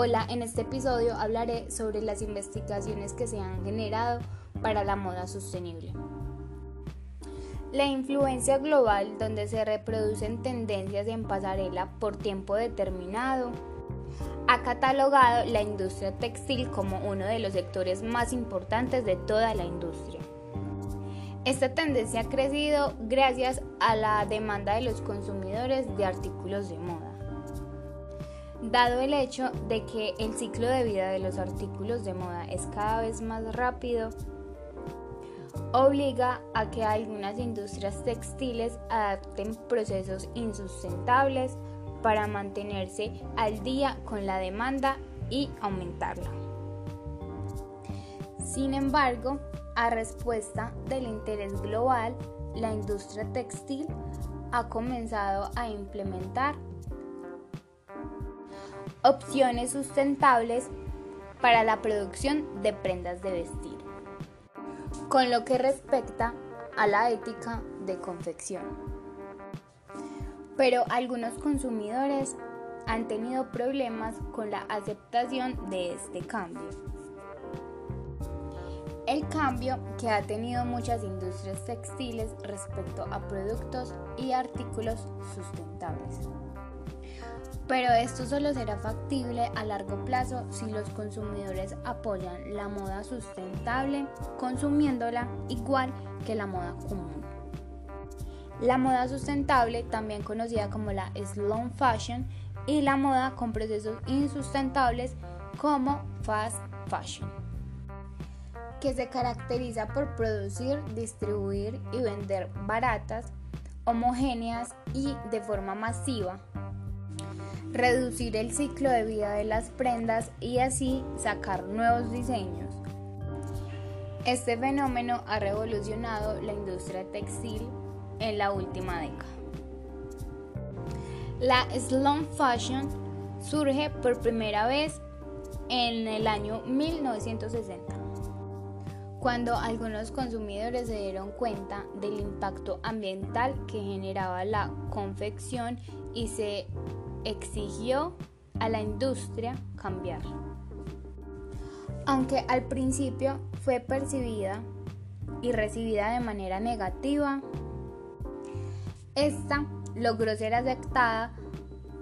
Hola, en este episodio hablaré sobre las investigaciones que se han generado para la moda sostenible. La influencia global, donde se reproducen tendencias en pasarela por tiempo determinado, ha catalogado la industria textil como uno de los sectores más importantes de toda la industria. Esta tendencia ha crecido gracias a la demanda de los consumidores de artículos de moda Dado el hecho de que el ciclo de vida de los artículos de moda es cada vez más rápido, obliga a que algunas industrias textiles adapten procesos insustentables para mantenerse al día con la demanda y aumentarla. Sin embargo, a respuesta del interés global, la industria textil ha comenzado a implementar opciones sustentables para la producción de prendas de vestir, con lo que respecta a la ética de confección. Pero algunos consumidores han tenido problemas con la aceptación de este cambio. El cambio que ha tenido muchas industrias textiles respecto a productos y artículos sustentables pero esto solo será factible a largo plazo si los consumidores apoyan la moda sustentable consumiéndola igual que la moda común. La moda sustentable, también conocida como la slow fashion, y la moda con procesos insustentables como fast fashion, que se caracteriza por producir, distribuir y vender baratas, homogéneas y de forma masiva reducir el ciclo de vida de las prendas y así sacar nuevos diseños. Este fenómeno ha revolucionado la industria textil en la última década. La slum fashion surge por primera vez en el año 1960, cuando algunos consumidores se dieron cuenta del impacto ambiental que generaba la confección y se exigió a la industria cambiar. Aunque al principio fue percibida y recibida de manera negativa, esta logró ser aceptada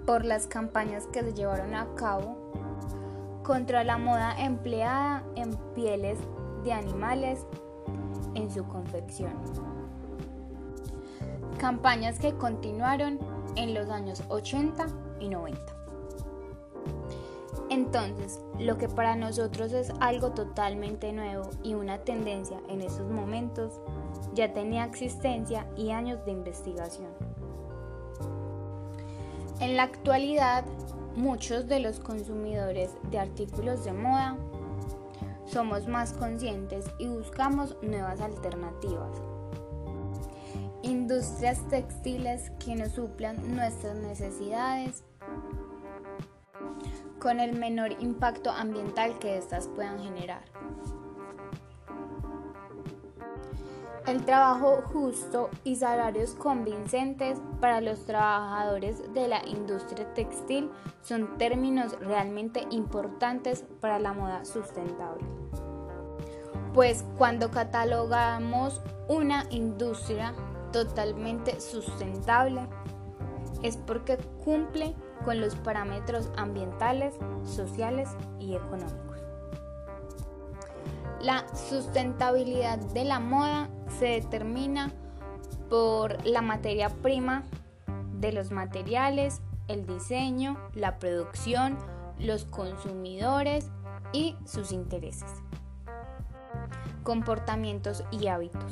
por las campañas que se llevaron a cabo contra la moda empleada en pieles de animales en su confección. Campañas que continuaron en los años 80 y 90. Entonces, lo que para nosotros es algo totalmente nuevo y una tendencia en esos momentos, ya tenía existencia y años de investigación. En la actualidad, muchos de los consumidores de artículos de moda somos más conscientes y buscamos nuevas alternativas industrias textiles que nos suplan nuestras necesidades con el menor impacto ambiental que éstas puedan generar. El trabajo justo y salarios convincentes para los trabajadores de la industria textil son términos realmente importantes para la moda sustentable. Pues cuando catalogamos una industria totalmente sustentable es porque cumple con los parámetros ambientales, sociales y económicos. La sustentabilidad de la moda se determina por la materia prima de los materiales, el diseño, la producción, los consumidores y sus intereses, comportamientos y hábitos.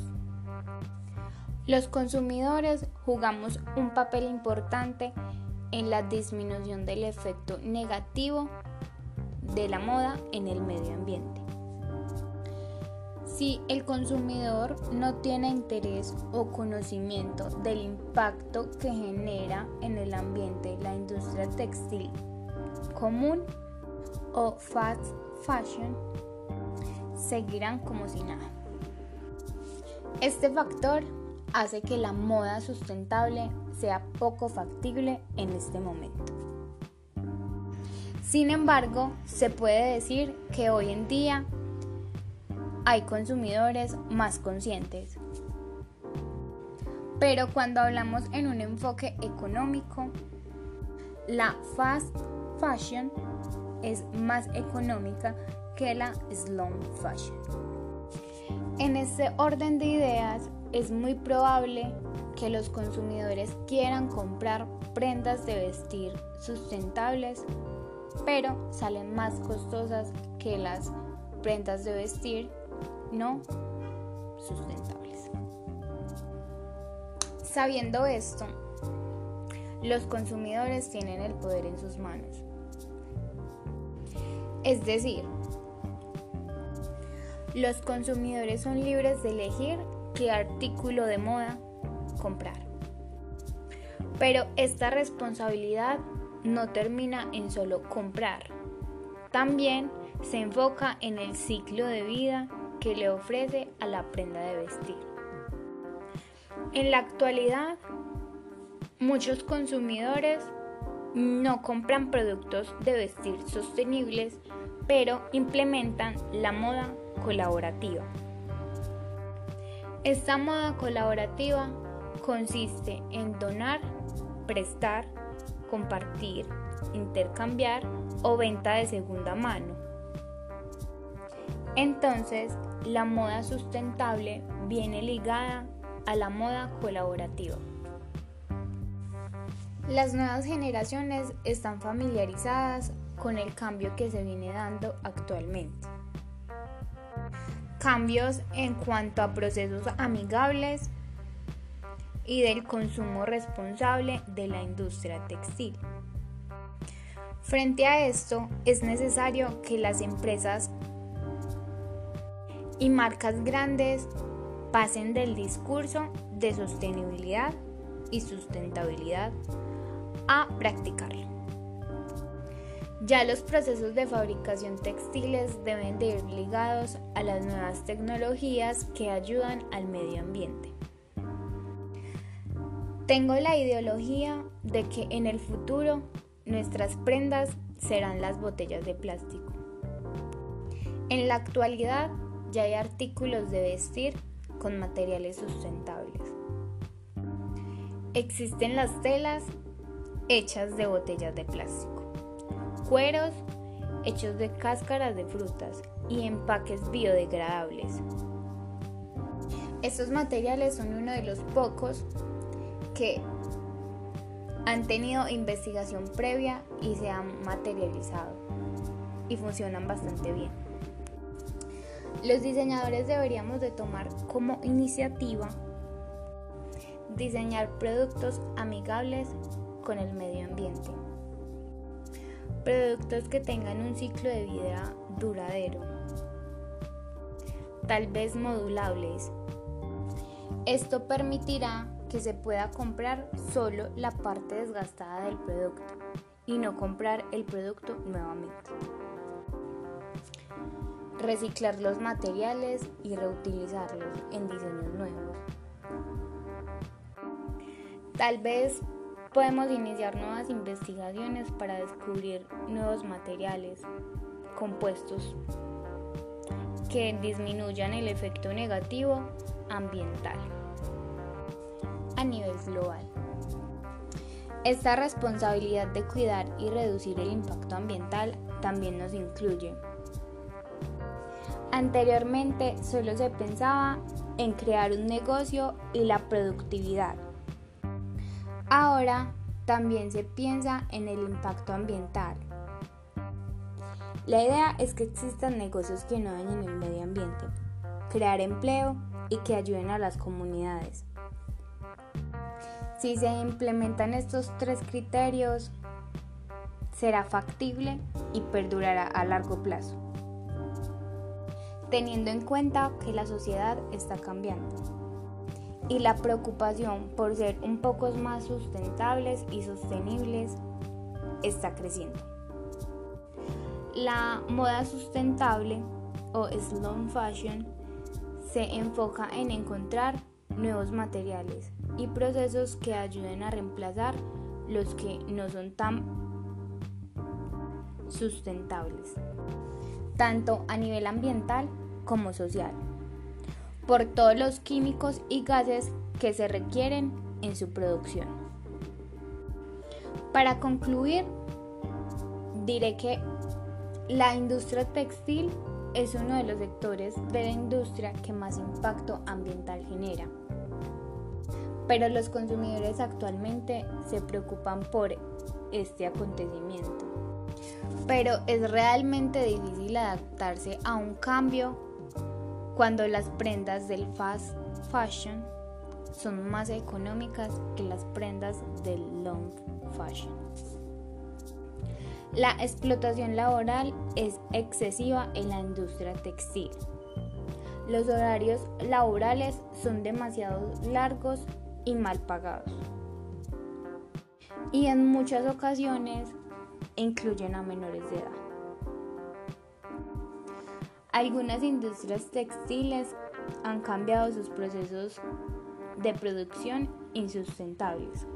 Los consumidores jugamos un papel importante en la disminución del efecto negativo de la moda en el medio ambiente. Si el consumidor no tiene interés o conocimiento del impacto que genera en el ambiente la industria textil común o fast fashion, seguirán como si nada. Este factor hace que la moda sustentable sea poco factible en este momento. Sin embargo, se puede decir que hoy en día hay consumidores más conscientes. Pero cuando hablamos en un enfoque económico, la fast fashion es más económica que la slow fashion. En este orden de ideas es muy probable que los consumidores quieran comprar prendas de vestir sustentables, pero salen más costosas que las prendas de vestir no sustentables. Sabiendo esto, los consumidores tienen el poder en sus manos. Es decir, los consumidores son libres de elegir qué artículo de moda comprar. Pero esta responsabilidad no termina en solo comprar. También se enfoca en el ciclo de vida que le ofrece a la prenda de vestir. En la actualidad, muchos consumidores no compran productos de vestir sostenibles, pero implementan la moda colaborativa. Esta moda colaborativa consiste en donar, prestar, compartir, intercambiar o venta de segunda mano. Entonces, la moda sustentable viene ligada a la moda colaborativa. Las nuevas generaciones están familiarizadas con el cambio que se viene dando actualmente cambios en cuanto a procesos amigables y del consumo responsable de la industria textil. Frente a esto, es necesario que las empresas y marcas grandes pasen del discurso de sostenibilidad y sustentabilidad a practicarlo. Ya los procesos de fabricación textiles deben de ir ligados a las nuevas tecnologías que ayudan al medio ambiente. Tengo la ideología de que en el futuro nuestras prendas serán las botellas de plástico. En la actualidad ya hay artículos de vestir con materiales sustentables. Existen las telas hechas de botellas de plástico cueros hechos de cáscaras de frutas y empaques biodegradables. Estos materiales son uno de los pocos que han tenido investigación previa y se han materializado y funcionan bastante bien. Los diseñadores deberíamos de tomar como iniciativa diseñar productos amigables con el medio ambiente. Productos que tengan un ciclo de vida duradero, tal vez modulables. Esto permitirá que se pueda comprar solo la parte desgastada del producto y no comprar el producto nuevamente. Reciclar los materiales y reutilizarlos en diseños nuevos. Tal vez Podemos iniciar nuevas investigaciones para descubrir nuevos materiales, compuestos que disminuyan el efecto negativo ambiental a nivel global. Esta responsabilidad de cuidar y reducir el impacto ambiental también nos incluye. Anteriormente solo se pensaba en crear un negocio y la productividad Ahora también se piensa en el impacto ambiental. La idea es que existan negocios que no dañen el medio ambiente, crear empleo y que ayuden a las comunidades. Si se implementan estos tres criterios, será factible y perdurará a largo plazo, teniendo en cuenta que la sociedad está cambiando y la preocupación por ser un poco más sustentables y sostenibles está creciendo. La moda sustentable o slow fashion se enfoca en encontrar nuevos materiales y procesos que ayuden a reemplazar los que no son tan sustentables, tanto a nivel ambiental como social, por todos los químicos y gases que se requieren en su producción. Para concluir, diré que la industria textil es uno de los sectores de la industria que más impacto ambiental genera. Pero los consumidores actualmente se preocupan por este acontecimiento. Pero es realmente difícil adaptarse a un cambio cuando las prendas del fast fashion son más económicas que las prendas del long fashion. La explotación laboral es excesiva en la industria textil. Los horarios laborales son demasiado largos y mal pagados. Y en muchas ocasiones incluyen a menores de edad. Algunas industrias textiles han cambiado sus procesos de producción insustentables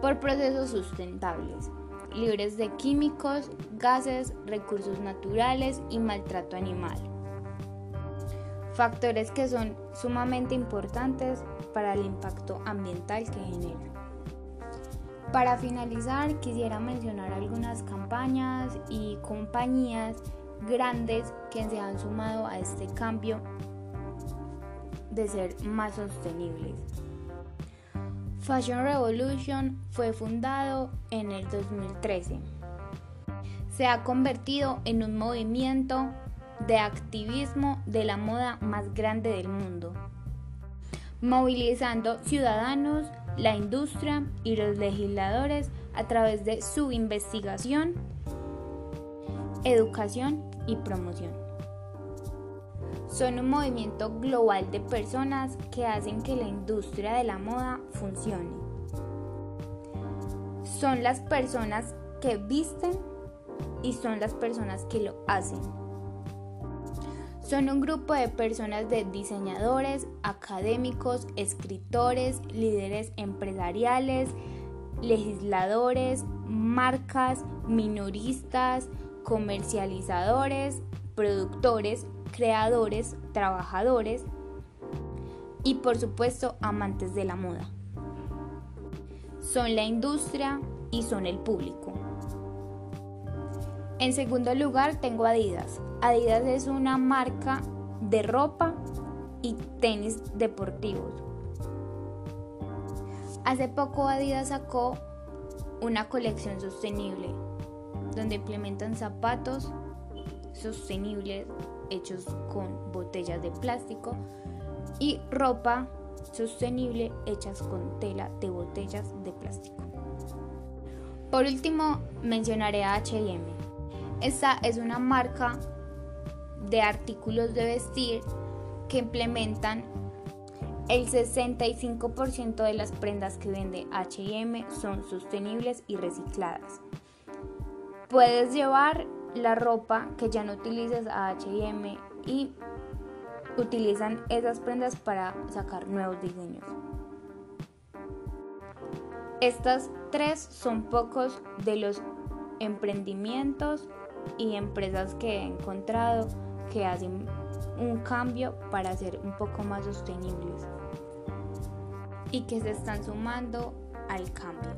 por procesos sustentables, libres de químicos, gases, recursos naturales y maltrato animal. Factores que son sumamente importantes para el impacto ambiental que genera. Para finalizar, quisiera mencionar algunas campañas y compañías grandes que se han sumado a este cambio de ser más sostenibles. Fashion Revolution fue fundado en el 2013. Se ha convertido en un movimiento de activismo de la moda más grande del mundo, movilizando ciudadanos, la industria y los legisladores a través de su investigación, educación y promoción. Son un movimiento global de personas que hacen que la industria de la moda funcione. Son las personas que visten y son las personas que lo hacen. Son un grupo de personas de diseñadores, académicos, escritores, líderes empresariales, legisladores, marcas, minoristas, comercializadores, productores, creadores, trabajadores y por supuesto amantes de la moda. Son la industria y son el público. En segundo lugar tengo Adidas. Adidas es una marca de ropa y tenis deportivos. Hace poco Adidas sacó una colección sostenible donde implementan zapatos sostenibles hechos con botellas de plástico y ropa sostenible hechas con tela de botellas de plástico. Por último, mencionaré a HM. Esta es una marca de artículos de vestir que implementan el 65% de las prendas que vende HM son sostenibles y recicladas. Puedes llevar la ropa que ya no utilices a HM y utilizan esas prendas para sacar nuevos diseños. Estas tres son pocos de los emprendimientos y empresas que he encontrado que hacen un cambio para ser un poco más sostenibles y que se están sumando al cambio.